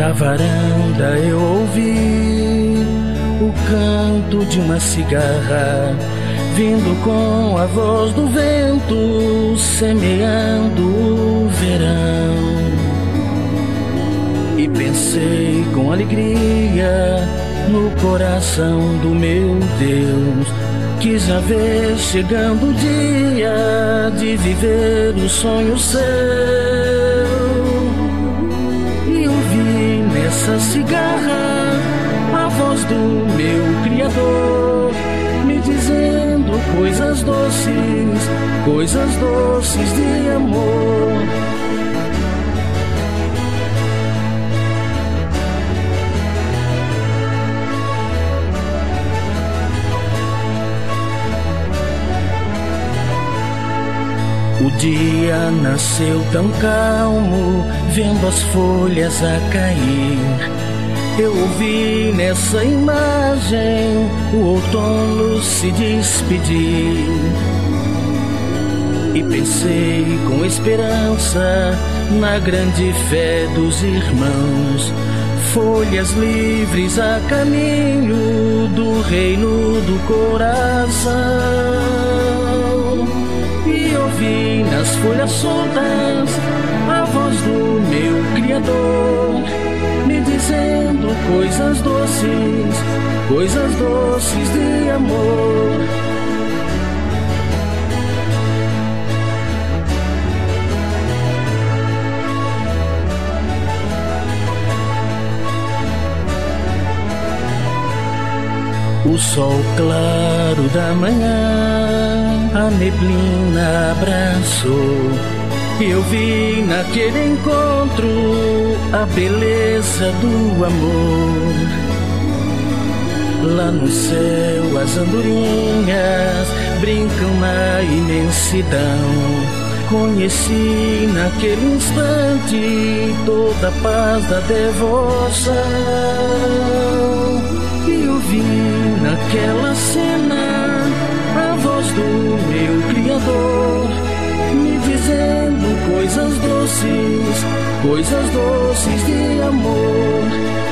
Da varanda eu ouvi o canto de uma cigarra, vindo com a voz do vento, semeando o verão. E pensei com alegria no coração do meu Deus. Quis já ver chegando o dia de viver o sonho seu. essa cigarra a voz do meu Criador, me dizendo coisas doces, coisas doces de amor. O dia nasceu tão calmo, vendo as folhas a cair. Eu ouvi nessa imagem o outono se despedir. E pensei com esperança na grande fé dos irmãos. Folhas livres a caminho do reino do coração nas folhas soltas a voz do meu Criador, me dizendo coisas doces, coisas doces de amor. O sol claro da manhã a neblina abraçou. Eu vi naquele encontro a beleza do amor. Lá no céu as andorinhas brincam na imensidão. Conheci naquele instante toda a paz da devoção. Do meu Criador, me dizendo coisas doces, coisas doces de amor.